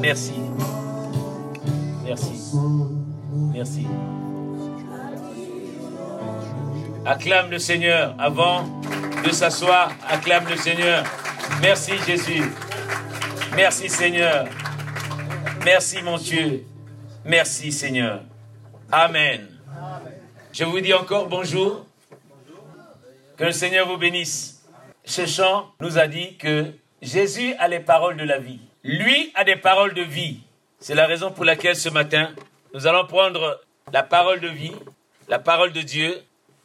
Merci. Merci. Merci. Acclame le Seigneur avant de s'asseoir. Acclame le Seigneur. Merci Jésus. Merci Seigneur. Merci mon Dieu. Merci Seigneur. Amen. Je vous dis encore bonjour. Que le Seigneur vous bénisse. Ce chant nous a dit que Jésus a les paroles de la vie. Lui a des paroles de vie. C'est la raison pour laquelle ce matin, nous allons prendre la parole de vie, la parole de Dieu,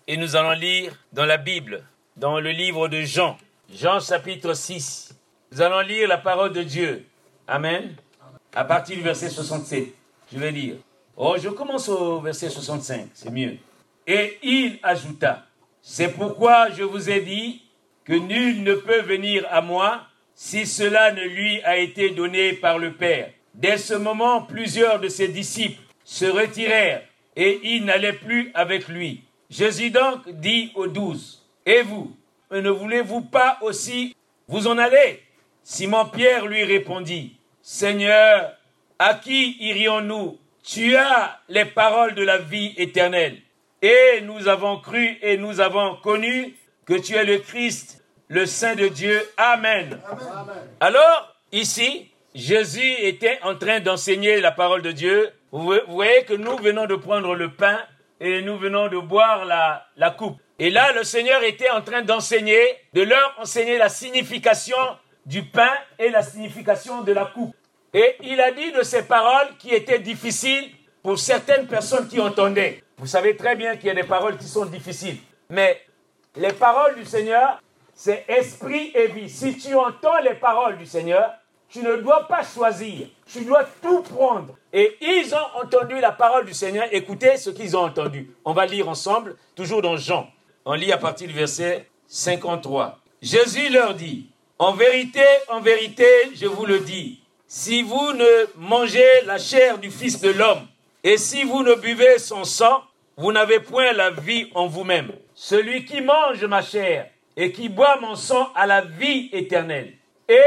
et nous allons lire dans la Bible, dans le livre de Jean, Jean chapitre 6. Nous allons lire la parole de Dieu. Amen. À partir du verset 67. Je vais lire. Oh, je commence au verset 65, c'est mieux. Et il ajouta, c'est pourquoi je vous ai dit que nul ne peut venir à moi si cela ne lui a été donné par le Père. Dès ce moment, plusieurs de ses disciples se retirèrent et ils n'allaient plus avec lui. Jésus donc dit aux douze, Et vous, ne voulez-vous pas aussi vous en aller? Simon-Pierre lui répondit, Seigneur, à qui irions-nous? Tu as les paroles de la vie éternelle. Et nous avons cru et nous avons connu que tu es le Christ, le Saint de Dieu. Amen. Alors, ici, Jésus était en train d'enseigner la parole de Dieu. Vous voyez que nous venons de prendre le pain et nous venons de boire la, la coupe. Et là, le Seigneur était en train d'enseigner, de leur enseigner la signification du pain et la signification de la coupe. Et il a dit de ces paroles qui étaient difficiles pour certaines personnes qui entendaient. Vous savez très bien qu'il y a des paroles qui sont difficiles. Mais les paroles du Seigneur, c'est esprit et vie. Si tu entends les paroles du Seigneur, tu ne dois pas choisir. Tu dois tout prendre. Et ils ont entendu la parole du Seigneur. Écoutez ce qu'ils ont entendu. On va lire ensemble, toujours dans Jean. On lit à partir du verset 53. Jésus leur dit, en vérité, en vérité, je vous le dis, si vous ne mangez la chair du Fils de l'homme, et si vous ne buvez son sang, vous n'avez point la vie en vous-même. Celui qui mange ma chair et qui boit mon sang a la vie éternelle. Et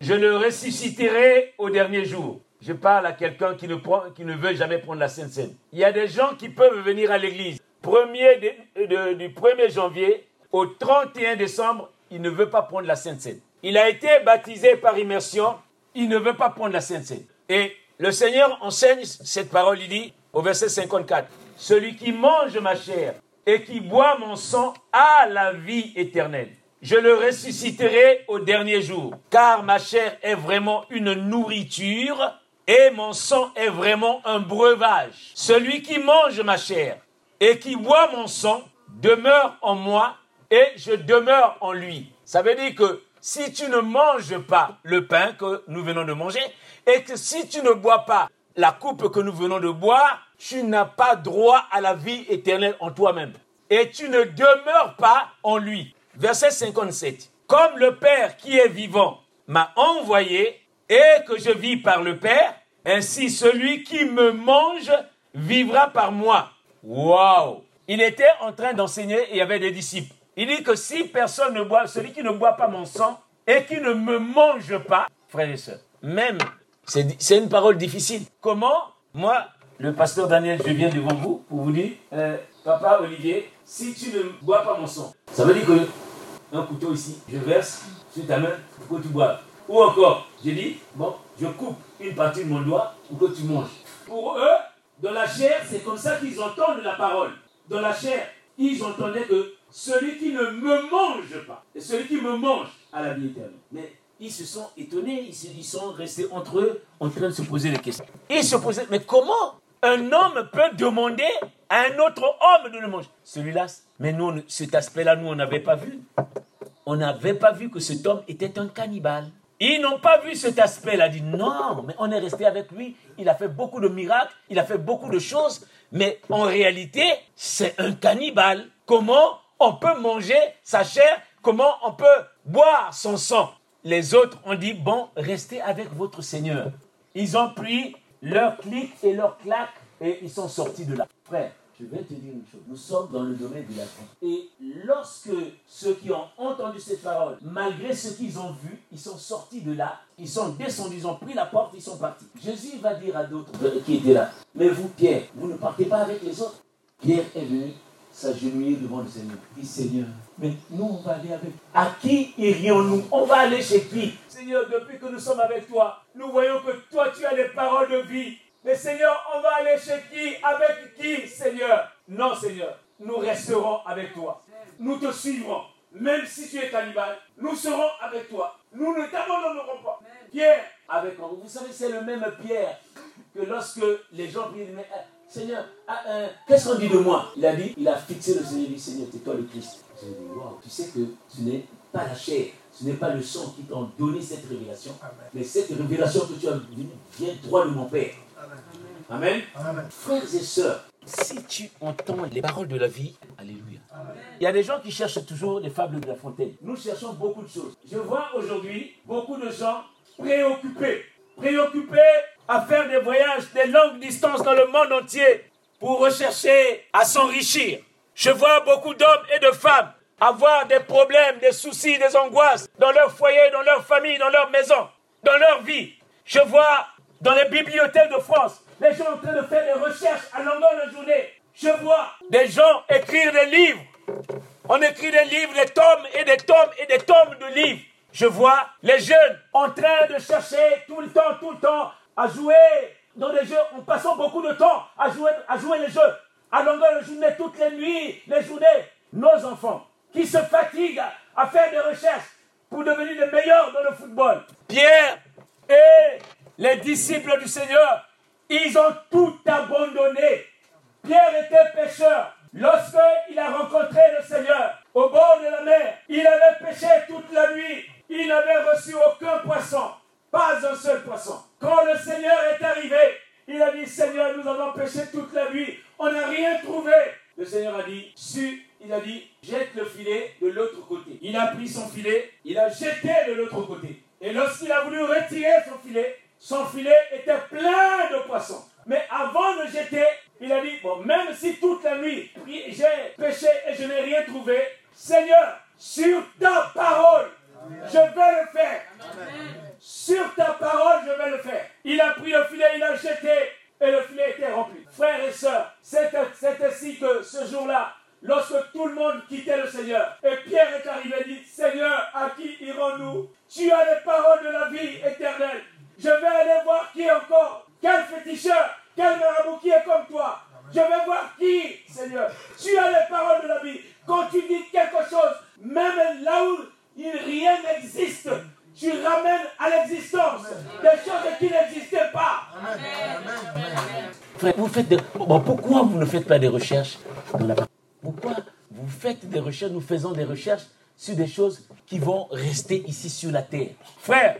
je le ressusciterai au dernier jour. Je parle à quelqu'un qui ne, qui ne veut jamais prendre la Sainte Seine. Il y a des gens qui peuvent venir à l'église. Premier du 1er janvier au 31 décembre, il ne veut pas prendre la Sainte Seine. Il a été baptisé par immersion, il ne veut pas prendre la Sainte Seine. Et le Seigneur enseigne cette parole, il dit au verset 54, Celui qui mange ma chair et qui boit mon sang a la vie éternelle. Je le ressusciterai au dernier jour, car ma chair est vraiment une nourriture et mon sang est vraiment un breuvage. Celui qui mange ma chair et qui boit mon sang demeure en moi et je demeure en lui. Ça veut dire que si tu ne manges pas le pain que nous venons de manger et que si tu ne bois pas la coupe que nous venons de boire, tu n'as pas droit à la vie éternelle en toi-même. Et tu ne demeures pas en lui. Verset 57. Comme le Père qui est vivant m'a envoyé et que je vis par le Père, ainsi celui qui me mange vivra par moi. Waouh! Il était en train d'enseigner et il y avait des disciples. Il dit que si personne ne boit, celui qui ne boit pas mon sang et qui ne me mange pas, frères et sœurs, même, c'est une parole difficile. Comment, moi, le pasteur Daniel, je viens devant vous pour vous dire, euh, papa Olivier, si tu ne bois pas mon sang, ça veut dire que un couteau ici, je verse sur ta main pour que tu boives. Ou encore, je dis, bon, je coupe une partie de mon doigt pour que tu manges. Pour eux, dans la chair, c'est comme ça qu'ils entendent la parole. Dans la chair, ils entendaient que celui qui ne me mange pas, et celui qui me mange a la vie éternelle. Ils se sont étonnés, ils, sont restés entre eux en train de se poser des questions. Ils se posaient, mais comment un homme peut demander à un autre homme de le manger? Celui-là, mais nous, cet aspect-là, nous, on n'avait pas vu. On n'avait pas vu que cet homme était un cannibale. Ils n'ont pas vu cet aspect-là. Dit non, mais on est resté avec lui. Il a fait beaucoup de miracles, il a fait beaucoup de choses, mais en réalité, c'est un cannibale. Comment on peut manger sa chair, comment on peut boire son sang? Les autres ont dit, bon, restez avec votre Seigneur. Ils ont pris leur clic et leur claque et ils sont sortis de là. Frère, Je vais te dire une chose. Nous sommes dans le domaine de la vie. Et lorsque ceux qui ont entendu cette parole, malgré ce qu'ils ont vu, ils sont sortis de là, ils sont descendus, ils ont pris la porte, ils sont partis. Jésus va dire à d'autres qui étaient là, mais vous, Pierre, vous ne partez pas avec les autres? Pierre est venu s'agenouiller devant le Seigneur. Dit, Seigneur, mais nous, on va aller avec. À qui irions-nous? On va aller chez qui? Seigneur, depuis que nous sommes avec toi, nous voyons que toi, tu as les paroles de vie. Mais Seigneur, on va aller chez qui? Avec qui, Seigneur? Non, Seigneur, nous resterons avec toi. Nous te suivrons. Même si tu es cannibale, nous serons avec toi. Nous ne t'abandonnerons pas. Pierre, avec moi. Vous savez, c'est le même Pierre que lorsque les gens euh, Seigneur, ah, euh, qu'est-ce qu'on dit de moi? Il a dit, il a fixé le Seigneur, il dit, Seigneur, c'est toi le Christ. J'ai dit, wow, tu sais que ce n'est pas la chair, ce n'est pas le sang qui t'ont donné cette révélation, mais cette révélation que tu as vient droit de mon Père. Amen. Frères et sœurs, si tu entends les paroles de la vie, Alléluia. Il y a des gens qui cherchent toujours les fables de la fontaine. Nous cherchons beaucoup de choses. Je vois aujourd'hui beaucoup de gens préoccupés, préoccupés à faire des voyages de longues distances dans le monde entier pour rechercher à s'enrichir. Je vois beaucoup d'hommes et de femmes avoir des problèmes, des soucis, des angoisses dans leur foyer, dans leur famille, dans leur maison, dans leur vie. Je vois dans les bibliothèques de France les gens en train de faire des recherches à longueur de journée. Je vois des gens écrire des livres. On écrit des livres, des tomes et des tomes et des tomes de livres. Je vois les jeunes en train de chercher tout le temps, tout le temps à jouer dans des jeux, en passant beaucoup de temps à jouer, à jouer les jeux, à longueur de journée, toutes les nuits, les journées. Nos enfants qui se fatiguent à faire des recherches pour devenir les meilleurs dans le football. Pierre et les disciples du Seigneur, ils ont tout abandonné. Pierre était pêcheur. Lorsqu'il a rencontré le Seigneur au bord de la mer, il avait pêché toute la nuit. Il n'avait reçu aucun poisson, pas un seul poisson. Quand le Seigneur est arrivé, il a dit, Seigneur, nous avons pêché toute la nuit, on n'a rien trouvé. Le Seigneur a dit, su, il a dit, jette le filet de l'autre côté. Il a pris son filet, il a jeté de l'autre côté. Et lorsqu'il a voulu retirer son filet, son filet était plein de poissons. Mais avant de jeter, il a dit, bon, même si toute la nuit j'ai pêché et je n'ai rien trouvé, Seigneur, sur ta parole, je vais le faire. Sur ta parole, je vais le faire. Il a pris le filet, il a jeté et le filet était rempli. Frères et sœurs, c'est ainsi que ce jour-là, lorsque tout le monde quittait le Seigneur, et Pierre est arrivé et dit, Seigneur, à qui irons-nous? Tu as les paroles de la vie éternelle. Je vais aller voir qui encore, quel féticheur, quel marabout qui est comme toi. Je vais voir qui, Seigneur. Tu as les paroles de la vie. Quand tu dis quelque chose, même là où rien n'existe, tu ramènes à l'existence des choses qui n'existaient pas. Frère, faites pourquoi vous ne faites pas des recherches dans la Pourquoi vous faites des recherches, nous faisons des recherches sur des choses qui vont rester ici sur la terre? Frère,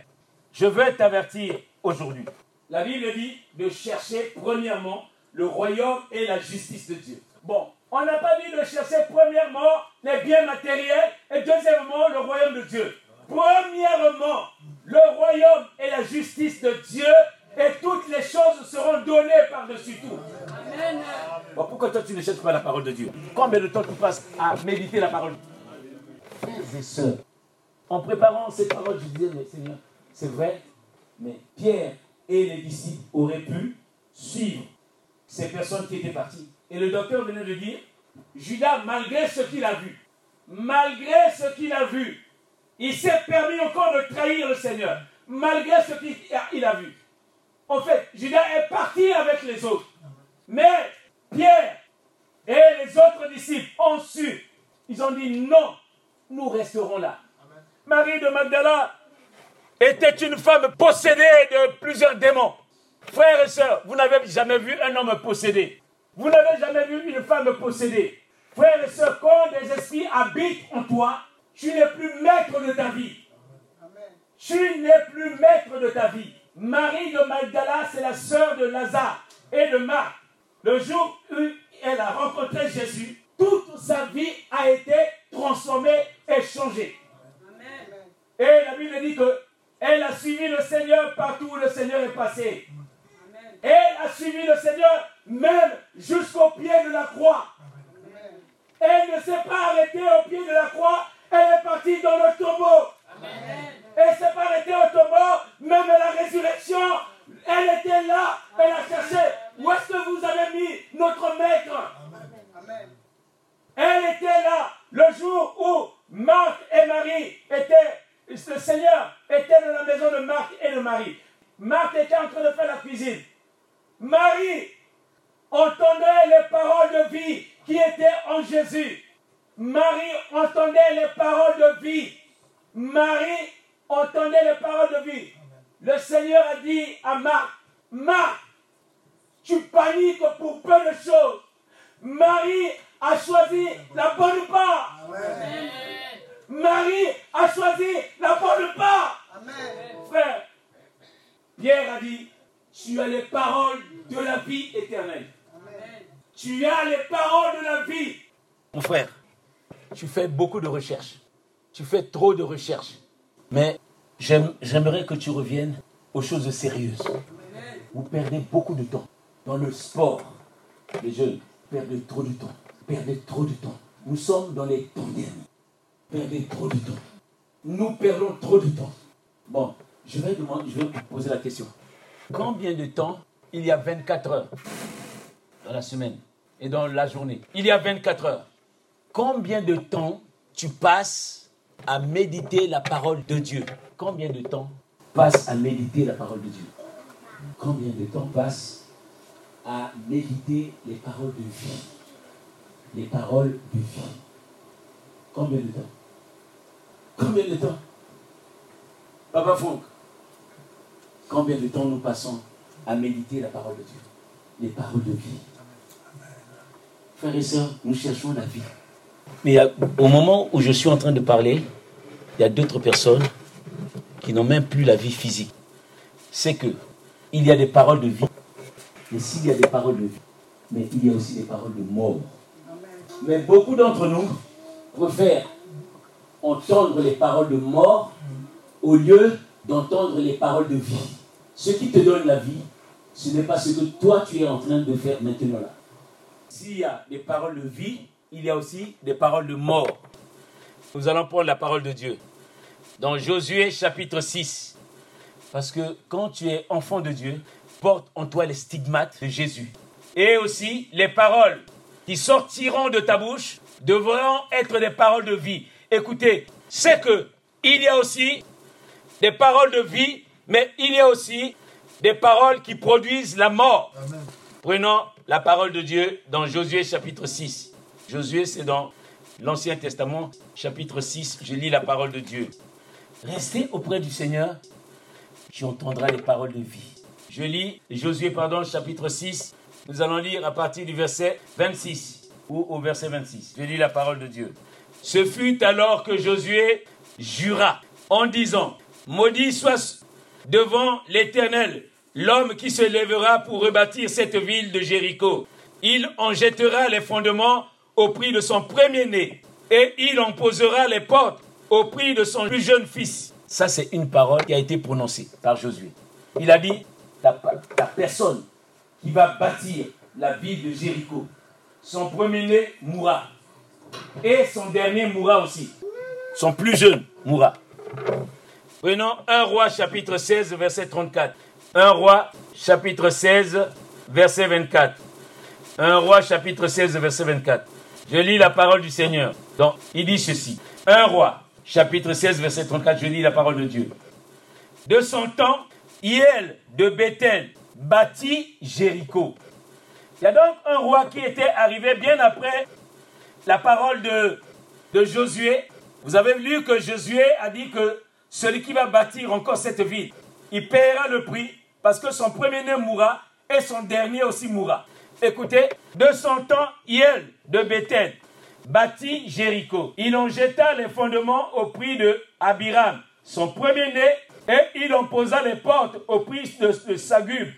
je veux t'avertir aujourd'hui. La Bible dit de chercher premièrement le royaume et la justice de Dieu. Bon, on n'a pas dit de chercher premièrement les biens matériels et deuxièmement le royaume de Dieu. Premièrement, le royaume et la justice de Dieu et toutes les choses seront données par-dessus tout. Amen. pourquoi toi tu ne cherches pas la parole de Dieu? Combien de temps tu passes à méditer la parole? Frères et sœurs, en préparant cette parole, je disais, mais Seigneur, c'est vrai, mais Pierre et les disciples auraient pu suivre ces personnes qui étaient parties. Et le docteur venait de dire, Judas, malgré ce qu'il a vu, malgré ce qu'il a vu, il s'est permis encore de trahir le Seigneur, malgré ce qu'il a vu. En fait, Judas est parti avec les autres. Mais Pierre et les autres disciples ont su. Ils ont dit non, nous resterons là. Marie de Magdala était une femme possédée de plusieurs démons. Frères et sœurs, vous n'avez jamais vu un homme possédé. Vous n'avez jamais vu une femme possédée. Frères et sœurs, quand des esprits habitent en toi, tu n'es plus maître de ta vie. Tu n'es plus maître de ta vie. Marie de Magdala, c'est la sœur de Lazare et de Marc. Le jour où elle a rencontré Jésus, toute sa vie a été transformée et changée. Et la Bible dit que elle a suivi le Seigneur partout où le Seigneur est passé. Elle a suivi le Seigneur même jusqu'au pied de la croix. Elle ne s'est pas arrêtée au pied de la croix, elle est partie dans le tombeau. Elle ne s'est pas arrêtée au tombeau, même à la résurrection, elle était là, elle a cherché. Où est-ce que vous avez mis notre maître Elle était là le jour où Marc et Marie étaient, le Seigneur était dans la maison de Marc et de Marie. Marc était en train de faire la cuisine. Marie entendait les paroles de vie qui étaient en Jésus. Marie entendait les paroles de vie. Marie entendait les paroles de vie. Le Seigneur a dit à Marc, Marc, tu paniques pour peu de choses. Marie a choisi la bonne part. Marie a choisi la bonne part. Frère, Pierre a dit, tu as les paroles de la vie éternelle. Tu as les paroles de la vie. Mon frère, tu fais beaucoup de Tu fais trop de recherches. Mais j'aimerais que tu reviennes aux choses sérieuses. Vous perdez beaucoup de temps dans le sport. Les jeunes perdent trop de temps. Perdez trop de temps. Nous sommes dans les temps derniers. Perdez trop de temps. Nous perdons trop de temps. Bon, je vais, demander, je vais vous poser la question. Combien de temps il y a 24 heures dans la semaine et dans la journée? Il y a 24 heures. Combien de temps tu passes à méditer la parole de Dieu. Combien de temps passe à méditer la parole de Dieu? Combien de temps passe à méditer les paroles de vie? Les paroles de vie. Combien de temps? Combien de temps? Papa Franck, combien de temps nous passons à méditer la parole de Dieu? Les paroles de vie. Frères et sœurs, nous cherchons la vie. Mais au moment où je suis en train de parler, il y a d'autres personnes qui n'ont même plus la vie physique. C'est que il y a des paroles de vie. Mais s'il y a des paroles de vie, mais il y a aussi des paroles de mort. Mais beaucoup d'entre nous préfèrent entendre les paroles de mort au lieu d'entendre les paroles de vie. Ce qui te donne la vie, ce n'est pas ce que toi tu es en train de faire maintenant là. S'il y a des paroles de vie, il y a aussi des paroles de mort. Nous allons prendre la parole de Dieu. Dans Josué chapitre 6. Parce que quand tu es enfant de Dieu, porte en toi les stigmates de Jésus. Et aussi les paroles qui sortiront de ta bouche devront être des paroles de vie. Écoutez, c'est que il y a aussi des paroles de vie, mais il y a aussi des paroles qui produisent la mort. Prenons la parole de Dieu dans Josué chapitre 6. Josué, c'est dans l'Ancien Testament, chapitre 6. Je lis la parole de Dieu. Restez auprès du Seigneur, tu entendras les paroles de vie. Je lis Josué, pardon, chapitre 6. Nous allons lire à partir du verset 26 ou au verset 26. Je lis la parole de Dieu. Ce fut alors que Josué jura en disant, Maudit soit devant l'Éternel l'homme qui se lèvera pour rebâtir cette ville de Jéricho. Il en jettera les fondements au prix de son premier-né, et il en posera les portes au prix de son plus jeune fils. Ça, c'est une parole qui a été prononcée par Josué. Il a dit, la, personne qui va bâtir la ville de Jéricho, son premier-né mourra. Et son dernier mourra aussi. Son plus jeune mourra. Prenons 1 roi chapitre 16, verset 34. 1 roi chapitre 16, verset 24. 1 roi chapitre 16, verset 24. Je lis la parole du Seigneur. Donc, il dit ceci. 1 roi chapitre 16, verset 34, je lis la parole de Dieu. De son temps, Hiel de Bethel bâtit Jéricho. Il y a donc un roi qui était arrivé bien après la parole de, de Josué. Vous avez lu que Josué a dit que celui qui va bâtir encore cette ville, il paiera le prix parce que son premier-né mourra et son dernier aussi mourra. Écoutez, de son temps, Hiel de Bethel bâtit Jéricho. Il en jeta les fondements au prix de Abiram, son premier-né, et il en posa les portes au prix de, Sagub,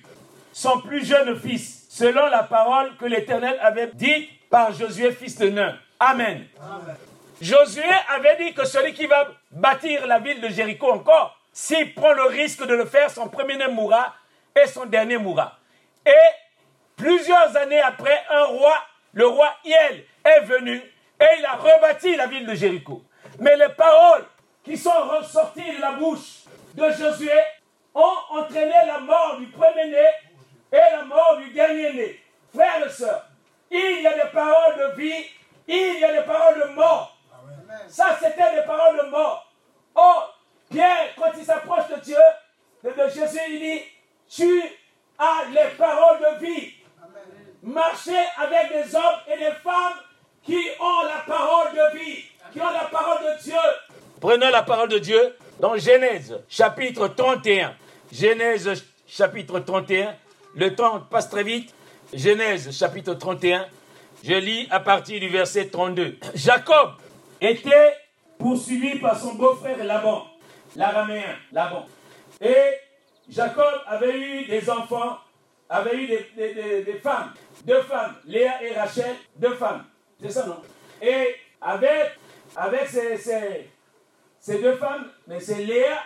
son plus jeune fils, selon la parole que l'Éternel avait dite par Josué, fils de Nun. Amen. Josué avait dit que celui qui va bâtir la ville de Jéricho encore, s'il prend le risque de le faire, son premier-né mourra et son dernier mourra. Et Plusieurs années après, un roi, le roi Hiel, est venu et il a rebâti la ville de Jéricho. Mais les paroles qui sont ressorties de la bouche de Josué ont entraîné la mort du premier-né et la mort du dernier-né. Frères et sœurs, il y a des paroles de vie, il y a des paroles de mort. Ça, c'était des paroles de mort. Oh, Pierre, quand il s'approche de Dieu, de Jésus, il dit, tu as les paroles de vie. Marchez avec des hommes et des femmes qui ont la parole de vie, qui ont la parole de Dieu. Prenons la parole de Dieu dans Genèse chapitre 31. Genèse chapitre 31. Le temps passe très vite. Genèse chapitre 31. Je lis à partir du verset 32. Jacob était poursuivi par son beau-frère Laban, l'araméen Laban. Et Jacob avait eu des enfants, avait eu des, femmes, deux femmes, Léa et Rachel, deux femmes. C'est ça, non? Et avec, avec ces, ces, deux femmes, mais c'est Léa,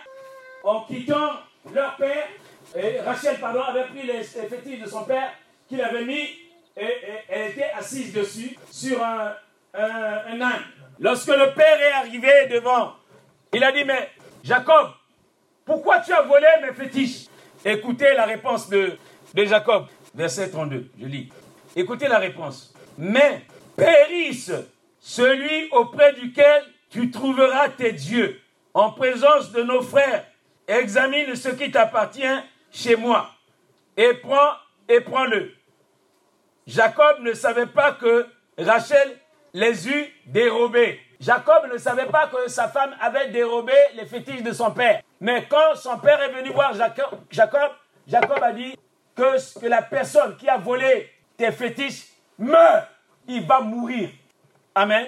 en quittant leur père, et Rachel, pardon, avait pris les, fétiches de son père qu'il avait mis et, elle était assise dessus sur un, un, âne. Lorsque le père est arrivé devant, il a dit, mais Jacob, pourquoi tu as volé mes fétiches? Écoutez la réponse de, de Jacob, verset 32, je lis. Écoutez la réponse. Mais périsse celui auprès duquel tu trouveras tes dieux en présence de nos frères. Examine ce qui t'appartient chez moi et prends et prends-le. Jacob ne savait pas que Rachel les eut dérobés. Jacob ne savait pas que sa femme avait dérobé les fétiches de son père. Mais quand son père est venu voir Jacob, Jacob, a dit que la personne qui a volé tes fétiches meurt. Il va mourir. Amen.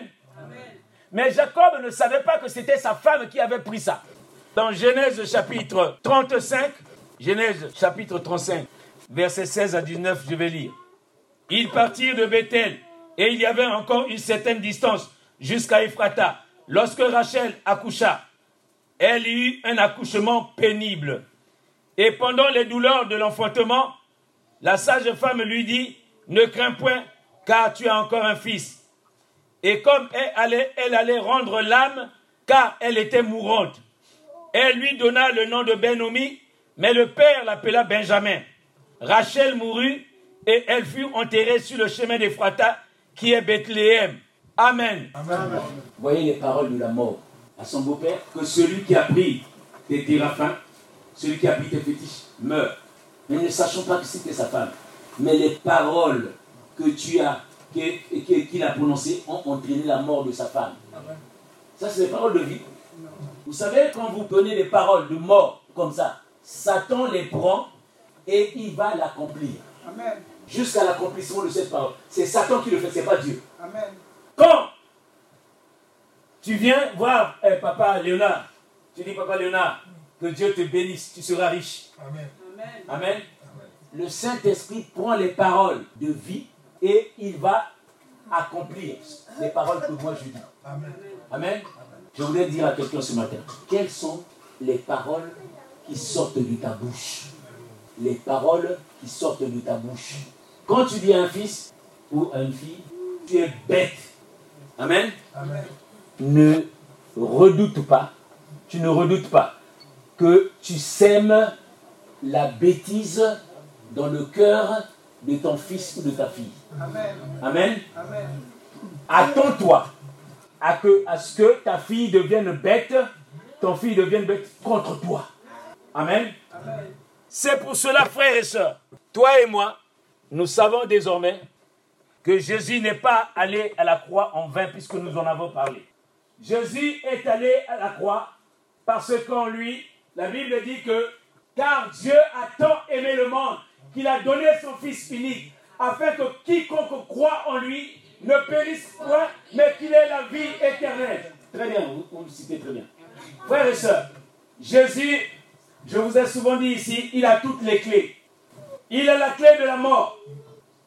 Mais Jacob ne savait pas que c'était sa femme qui avait pris ça. Dans Genèse chapitre 35, Genèse chapitre 35, versets 16 à 19, je vais lire. Ils partirent de Bethel et il y avait encore une certaine distance jusqu'à Ephrata. Lorsque Rachel accoucha, elle eut un accouchement pénible. Et pendant les douleurs de l'enfantement, la sage femme lui dit, ne crains point, car tu as encore un fils. Et comme elle allait, elle allait rendre l'âme, car elle était mourante, elle lui donna le nom de Benomi, mais le père l'appela Benjamin. Rachel mourut et elle fut enterrée sur le chemin d'Ephrata, qui est Bethléem. Amen. Amen. Voyez les paroles de la mort à son beau-père, que celui qui a pris tes téraphins, celui qui a pris tes fétiches, meurt. Mais ne sachant pas que c'était sa femme. Mais les paroles que tu as, qu'il a prononcées, ont entraîné la mort de sa femme. Ça, c'est les paroles de vie. Vous savez, quand vous prenez des paroles de mort comme ça, Satan les prend et il va l'accomplir. Jusqu'à l'accomplissement de cette parole. C'est Satan qui le fait, ce n'est pas Dieu. Quand tu viens voir eh, papa Léonard, tu dis papa Léonard, que Dieu te bénisse, tu seras riche. Amen. Amen. Le Saint-Esprit prend les paroles de vie et il va accomplir les paroles que moi je dis. Amen. Amen. Je voulais dire à quelqu'un ce matin, quelles sont les paroles qui sortent de ta bouche? Les paroles qui sortent de ta bouche. Quand tu dis à un fils ou à une fille, tu es bête. Amen. Amen. Ne redoute pas, tu ne redoutes pas que tu sèmes la bêtise dans le cœur de ton fils ou de ta fille. Amen. Amen. Attends-toi à, que, à ce que ta fille devienne bête, ton fils devienne bête contre toi. Amen. C'est pour cela, frères et sœurs, toi et moi, nous savons désormais que Jésus n'est pas allé à la croix en vain puisque nous en avons parlé. Jésus est allé à la croix parce qu'en lui, la Bible dit que car Dieu a tant aimé le monde qu'il a donné son Fils unique afin que quiconque croit en lui ne périsse point, mais qu'il ait la vie éternelle. Très bien, vous, le citez très bien. Frères et sœurs, Jésus, je vous ai souvent dit ici, il a toutes les clés. Il a la clé de la mort.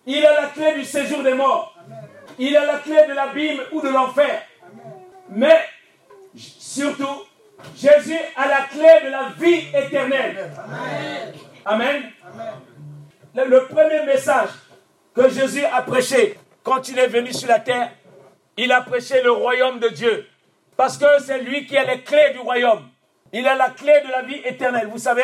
Il a la clé du séjour des morts. Il a la clé de l'abîme ou de l'enfer. Mais, surtout, Jésus a la clé de la vie éternelle. Amen. Amen. Le, premier message que Jésus a prêché quand il est venu sur la terre. Il a prêché le royaume de Dieu. Parce que c'est lui qui a les clés du royaume. Il a la clé de la vie éternelle. Vous savez,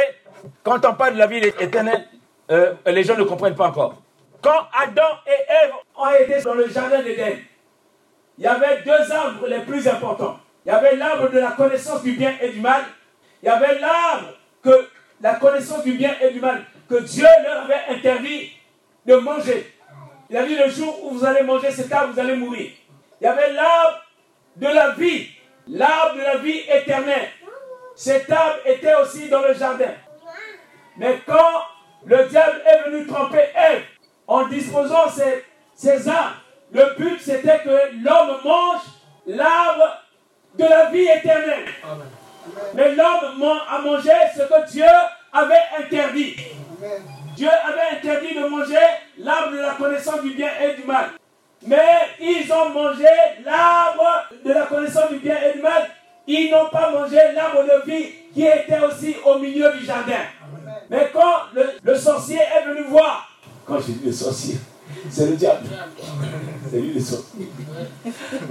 quand on parle de la vie éternelle, euh, les gens ne comprennent pas encore. Quand Adam et Ève ont été dans le jardin d'Éden, il y avait deux arbres les plus importants. Il y avait l'arbre de la connaissance du bien et du mal. Il y avait l'arbre que la connaissance du bien et du mal que Dieu leur avait interdit de manger. Il a dit le jour où vous allez manger cet arbre, vous allez mourir. Il y avait l'arbre de la vie, l'arbre de la vie éternelle. Cet arbre était aussi dans le jardin. Mais quand le diable est venu tromper Ève en disposant ces, ces arbres, le but c'était que l'homme mange l'arbre de la vie éternelle. Mais l'homme a mangé ce que Dieu avait interdit. Dieu avait interdit de manger l'arbre de la connaissance du bien et du mal. Mais ils ont mangé l'arbre de la connaissance du bien et du mal. Ils n'ont pas mangé l'arbre de vie qui était aussi au milieu du jardin. Mais quand le, sorcier est venu voir, quand j'ai dit le sorcier, c'est le diable. C'est lui le sorcier.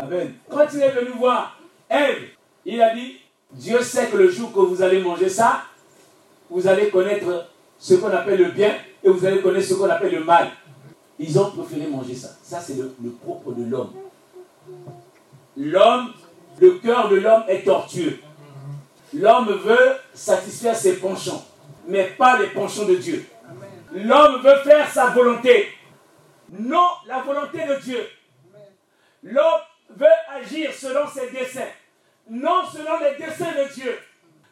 Amen. Quand il est venu voir Ève, il a dit, Dieu sait que le jour que vous allez manger ça, vous allez connaître ce qu'on appelle le bien et vous allez connaître ce qu'on appelle le mal. Ils ont préféré manger ça. Ça, c'est le, propre de l'homme. L'homme, le cœur de l'homme est tortueux. L'homme veut satisfaire ses penchants, mais pas les penchants de Dieu. L'homme veut faire sa volonté, non la volonté de Dieu. L'homme veut agir selon ses desseins, non selon les desseins de Dieu.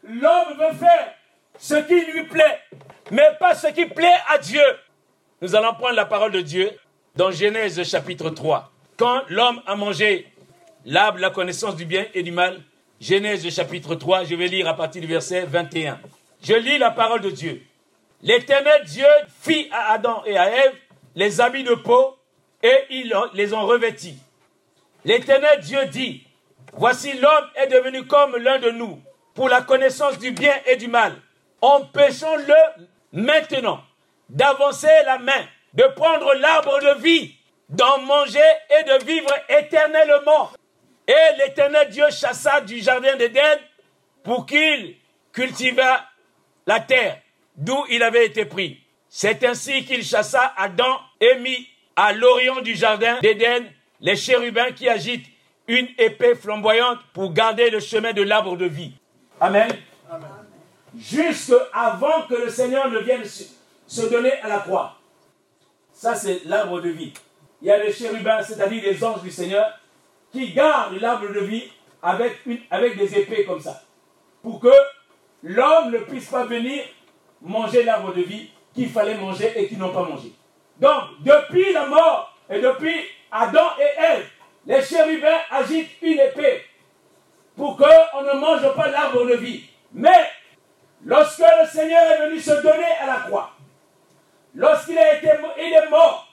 L'homme veut faire ce qui lui plaît, mais pas ce qui plaît à Dieu. Nous allons prendre la parole de Dieu dans Genèse chapitre 3. Quand l'homme a mangé l'arbre, la connaissance du bien et du mal, Genèse chapitre 3, je vais lire à partir du verset 21. Je lis la parole de Dieu. L'éternel Dieu fit à Adam et à Ève les habits de peau et ils les ont revêtis. L'éternel Dieu dit, voici l'homme est devenu comme l'un de nous pour la connaissance du bien et du mal. Empêchons-le maintenant d'avancer la main, de prendre l'arbre de vie, d'en manger et de vivre éternellement. Et l'Éternel Dieu chassa du jardin d'Éden pour qu'il cultivât la terre d'où il avait été pris. C'est ainsi qu'il chassa Adam et mit à l'orient du jardin d'Éden les chérubins qui agitent une épée flamboyante pour garder le chemin de l'arbre de vie. Amen. Jusque avant que le Seigneur ne vienne se donner à la croix. Ça, c'est l'arbre de vie. Il y a les chérubins, c'est-à-dire les anges du Seigneur, qui gardent l'arbre de vie avec, avec des épées comme ça. Pour que l'homme ne puisse pas venir manger l'arbre de vie qu'il fallait manger et qu'ils n'ont pas mangé. Donc, depuis la mort et depuis Adam et Ève, les chérubins agitent une épée pour qu'on ne mange pas l'arbre de vie. Mais, lorsque le Seigneur est venu se donner à la croix, lorsqu'il a été, il est mort,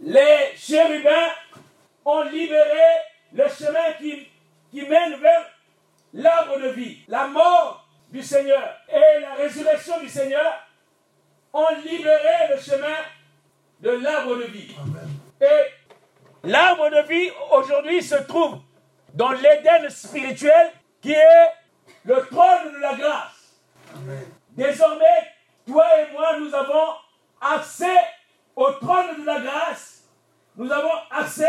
les chérubins ont libéré le chemin qui, qui mène vers l'arbre de vie. La mort du Seigneur et la résurrection du Seigneur ont libéré le chemin de l'arbre de vie. Et l'arbre de vie aujourd'hui se trouve dans l'Éden spirituel qui est le trône de la grâce. Désormais, toi et moi, nous avons accès au trône de la grâce. Nous avons accès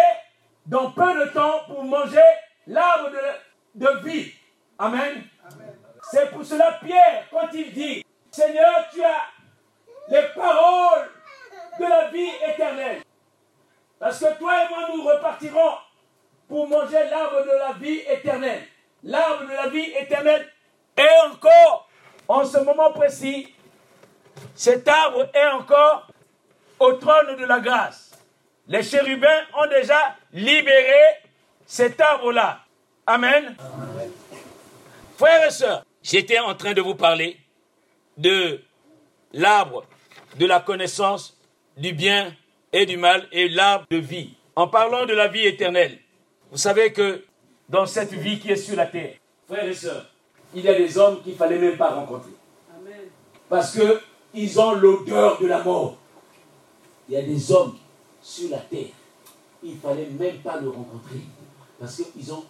dans peu de temps pour manger l'arbre de, de, vie. Amen. C'est pour cela Pierre, quand il dit, Seigneur, tu as les paroles de la vie éternelle. Parce que toi et moi, nous repartirons pour manger l'arbre de la vie éternelle. L'arbre de la vie éternelle. Et encore, en ce moment précis, cet arbre est encore au trône de la grâce. Les chérubins ont déjà libéré cet arbre-là. Amen. Frères et sœurs, j'étais en train de vous parler de l'arbre de la connaissance du bien et du mal et l'arbre de vie. En parlant de la vie éternelle, vous savez que dans cette vie qui est sur la terre, frères et sœurs, il y a des hommes qu'il ne fallait même pas rencontrer. Parce qu'ils ont l'odeur de la mort. Il y a des hommes sur la terre, il ne fallait même pas le rencontrer. Parce qu'ils ont,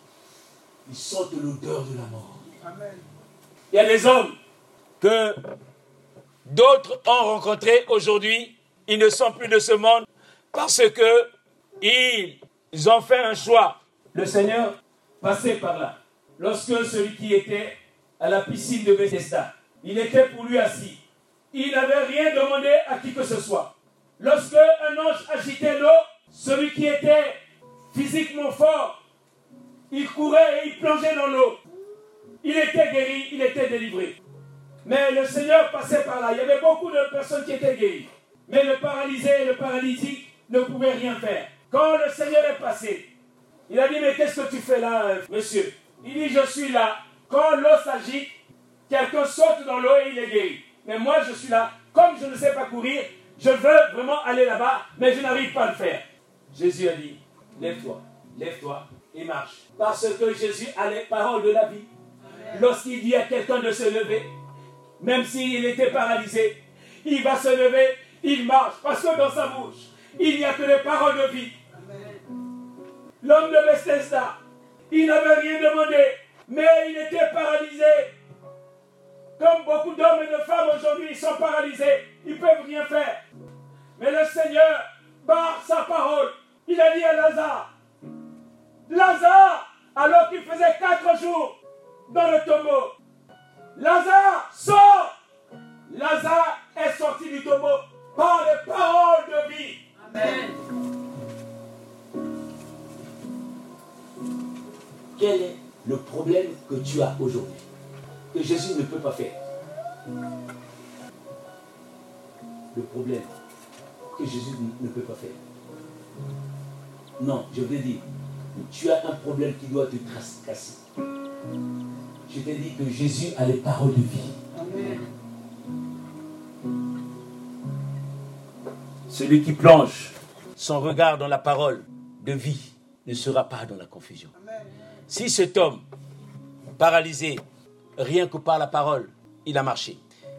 ils sentent l'odeur de la mort. Il y a des hommes que d'autres ont rencontrés aujourd'hui. Ils ne sont plus de ce monde parce que ils ont fait un choix. Le Seigneur passait par là. Lorsque celui qui était à la piscine de Bethesda, il était pour lui assis. Il n'avait rien demandé à qui que ce soit. Lorsque un ange agitait l'eau, celui qui était physiquement fort, il courait et il plongeait dans l'eau. Il était guéri, il était délivré. Mais le Seigneur passait par là. Il y avait beaucoup de personnes qui étaient guéries. Mais le paralysé et le paralytique ne pouvaient rien faire. Quand le Seigneur est passé, il a dit, mais qu'est-ce que tu fais là, euh, monsieur? Il dit, je suis là. Quand l'eau s'agite, quelqu'un saute dans l'eau et il est guéri. Mais moi, je suis là. Comme je ne sais pas courir, je veux vraiment aller là-bas, mais je n'arrive pas à le faire. Jésus a dit, lève-toi, lève-toi et marche. Parce que Jésus a les paroles de la vie. Lorsqu'il dit à quelqu'un de se lever, même s'il était paralysé, il va se lever, il marche, parce que dans sa bouche, il n'y a que les paroles de vie. L'homme de Bethesda, il n'avait rien demandé, mais il était paralysé. Comme beaucoup d'hommes et de femmes aujourd'hui, ils sont paralysés, ils ne peuvent rien faire. Mais le Seigneur, par sa parole, il a dit à Lazare, Lazare, alors qu'il faisait quatre jours dans le tombeau, Lazare, sort Lazare est sorti du tombeau par les paroles de vie. Amen. Quel est le problème que tu as aujourd'hui Que Jésus ne peut pas faire. Le problème que Jésus ne peut pas faire. Non, je veux dire, tu as un problème qui doit te casser. Je t'ai dit que Jésus a les paroles de vie. Celui qui plonge son regard dans la parole de vie ne sera pas dans la confusion. Si cet homme, paralysé, rien que par la parole, il a marché.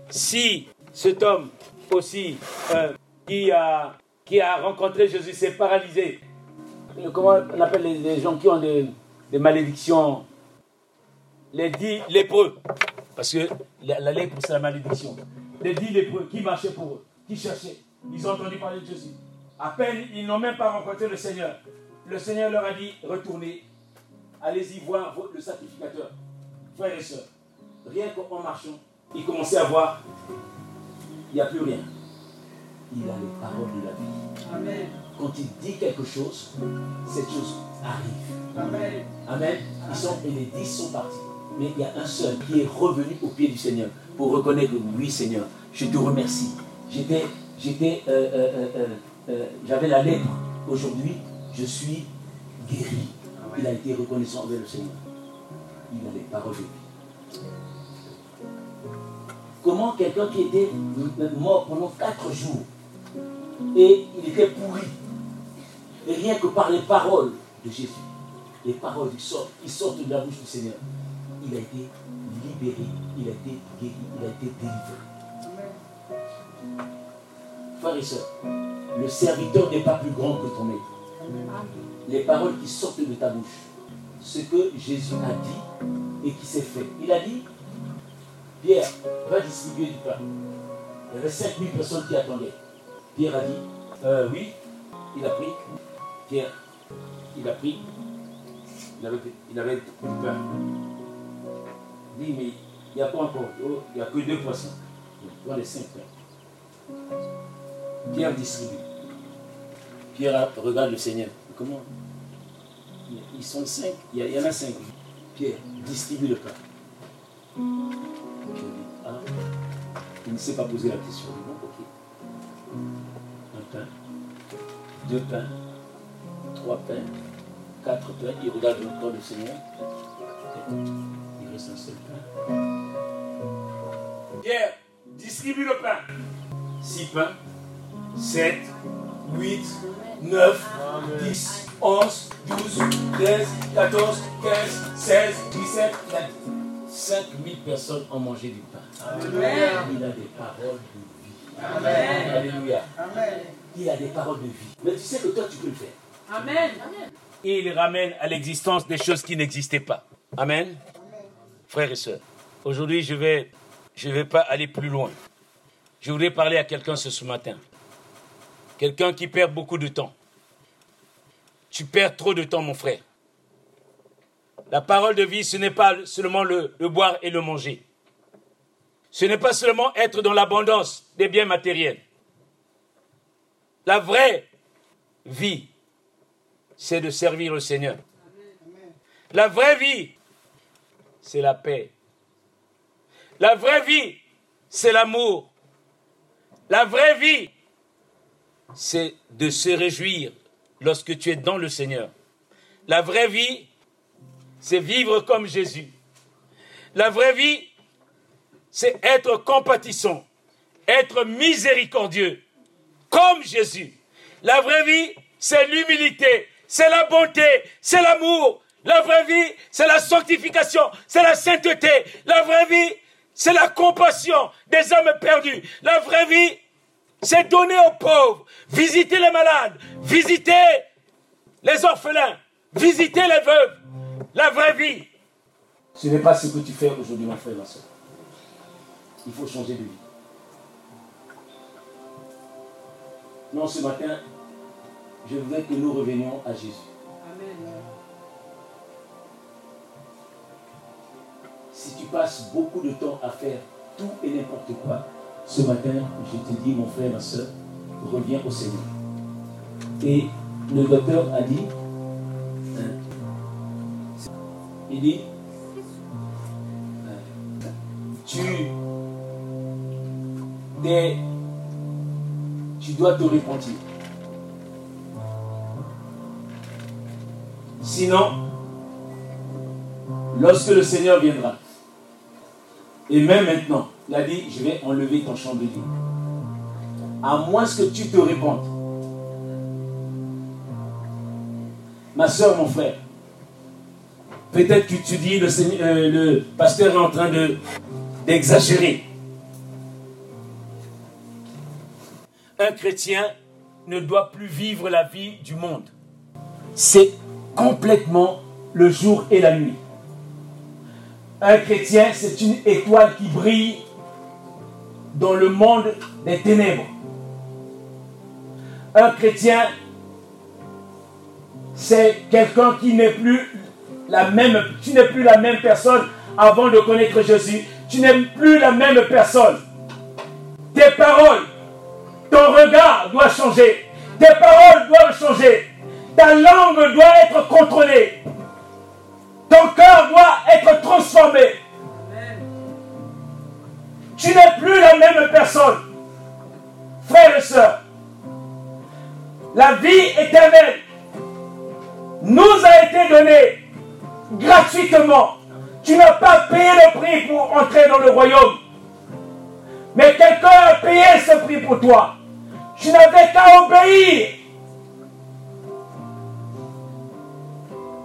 Si cet homme aussi, euh, qui, a, rencontré Jésus, s'est paralysé, comment on appelle les, gens qui ont des, des malédictions? Les dix lépreux, parce que la, la lèpre, c'est la malédiction. Les dix lépreux qui marchaient pour eux, qui cherchaient, ils ont entendu parler de Jésus. À peine, ils n'ont même pas rencontré le Seigneur. Le Seigneur leur a dit, retournez, allez-y voir le sacrificateur. Frères et sœurs, rien qu'en marchant, ils commençaient à voir, il n'y a plus rien. Il a les paroles de la vie. Amen. Quand il dit quelque chose, cette chose arrive. Amen. Amen. Ils sont, et les dix sont partis mais il y a un seul qui est revenu au pied du Seigneur pour reconnaître oui Seigneur, je te remercie. J'étais, j'étais, euh, euh, euh, j'avais la lèpre. Aujourd'hui, je suis guéri. Il a été reconnaissant envers le Seigneur. Il a les paroles de vie. Comment quelqu'un qui était mort pendant quatre jours et il était pourri, et rien que par les paroles de Jésus, les paroles qui sortent, qui sortent de la bouche du Seigneur, il a été libéré, il a été guéri, il a été délivré. Frères et sœurs, le serviteur n'est pas plus grand que ton maître. Les paroles qui sortent de ta bouche, ce que Jésus a dit et qui s'est fait. Il a dit, Pierre, va distribuer du pain. Il y avait 5000 personnes qui attendaient. Pierre a dit, euh, oui, il a pris. Pierre, il a pris. Il avait, il avait du pain dit, mais il n'y a pas encore? D'eau, il n'y a que deux poissons. Dans les cinq pains. Pierre distribue. Pierre regarde le Seigneur. Comment Ils sont cinq, il y, en a cinq. Pierre distribue le pain. ah, il ne s'est pas posé la question. Bon, ok. Un pain, deux pains, trois pains, quatre pains. Il regarde le Seigneur un seul pain. Pierre, distribue le pain. Six pains, sept, huit, neuf, dix, onze, douze, treize, quatorze, quinze, seize, dix-sept, Cinq mille personnes ont mangé du pain. Amen. Il a des paroles de vie. Amen. Alléluia. Amen. il a des paroles de vie. Mais tu sais que toi, tu peux le faire. Amen. Il ramène à l'existence des choses qui n'existaient pas. Amen. Frères et sœurs, aujourd'hui, je vais, je vais pas aller plus loin. Je voudrais parler à quelqu'un ce matin. Quelqu'un qui perd beaucoup de temps. Tu perds trop de temps, mon frère. La parole de vie, ce n'est pas seulement le, boire et le manger. Ce n'est pas seulement être dans l'abondance des biens matériels. La vraie vie, c'est de servir le Seigneur. La vraie vie, c'est la paix. La vraie vie, c'est l'amour. La vraie vie, c'est de se réjouir lorsque tu es dans le Seigneur. La vraie vie, c'est vivre comme Jésus. La vraie vie, c'est être compatissant, être miséricordieux, comme Jésus. La vraie vie, c'est l'humilité, c'est la bonté, c'est l'amour. La vraie vie, c'est la sanctification, c'est la sainteté. La vraie vie, c'est la compassion des hommes perdus. La vraie vie, c'est donner aux pauvres, visiter les malades, visiter les orphelins, visiter les veuves. La vraie vie. Ce n'est pas ce que tu fais aujourd'hui, mon frère, ma soeur. Il faut changer de vie. Non, ce matin, je voudrais que nous revenions à Jésus. Si tu passes beaucoup de temps à faire tout et n'importe quoi, ce matin, je te dis, mon frère, ma soeur, reviens au Seigneur. Et le docteur a dit, hein, il dit, tu, des, tu dois te repentir. Sinon, lorsque le Seigneur viendra, et même maintenant, il a dit, je vais enlever ton chandelier. À moins que tu te répandes. Ma soeur, mon frère, peut-être que tu dis, le, euh, pasteur est en train de, d'exagérer. Un chrétien ne doit plus vivre la vie du monde. C'est complètement le jour et la nuit. Un chrétien, c'est une étoile qui brille dans le monde des ténèbres. Un chrétien, c'est quelqu'un qui n'est plus la même, tu n'es plus la même personne avant de connaître Jésus. Tu n'es plus la même personne. Tes paroles, ton regard doit changer. Tes paroles doivent changer. Ta langue doit être contrôlée. Ton cœur doit être transformé. Tu n'es plus la même personne. Frères et sœurs, la vie éternelle nous a été donnée gratuitement. Tu n'as pas payé le prix pour entrer dans le royaume. Mais quelqu'un a payé ce prix pour toi. Tu n'avais qu'à obéir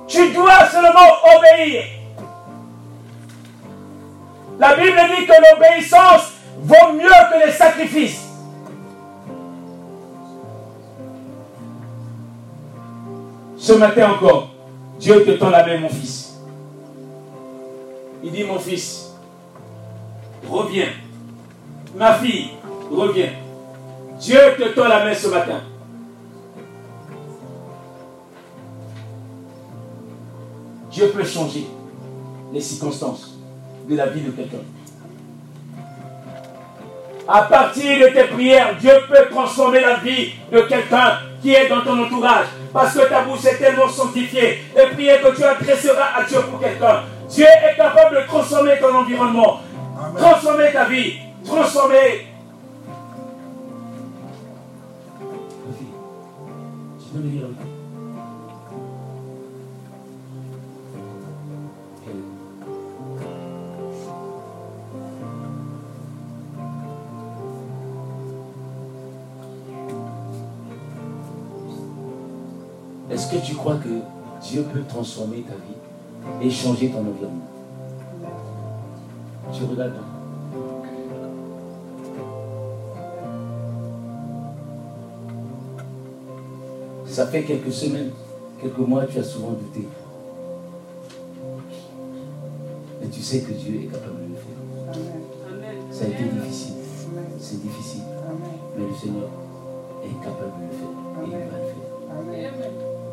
Tu dois seulement obéir. La Bible dit que l'obéissance vaut mieux que les sacrifices. Ce matin encore, Dieu te tend la main, mon fils. Il dit, mon fils, reviens. Ma fille, reviens. Dieu te tend la main ce matin. Dieu peut changer les circonstances de la vie de quelqu'un. À partir de tes prières, Dieu peut transformer la vie de quelqu'un qui est dans ton entourage. Parce que ta bouche est tellement sanctifiée. Les prières que tu adresseras à Dieu pour quelqu'un. Dieu est capable de transformer ton environnement. Transformer ta vie. Transformer. Tu peux me dire Est-ce que tu crois que Dieu peut transformer ta vie et changer ton environnement? Tu regardes. Ça fait quelques semaines, quelques mois, tu as souvent douté. Mais tu sais que Dieu est capable de le faire. Ça a été difficile. C'est difficile. Mais le Seigneur est capable de le faire. Et il va le faire.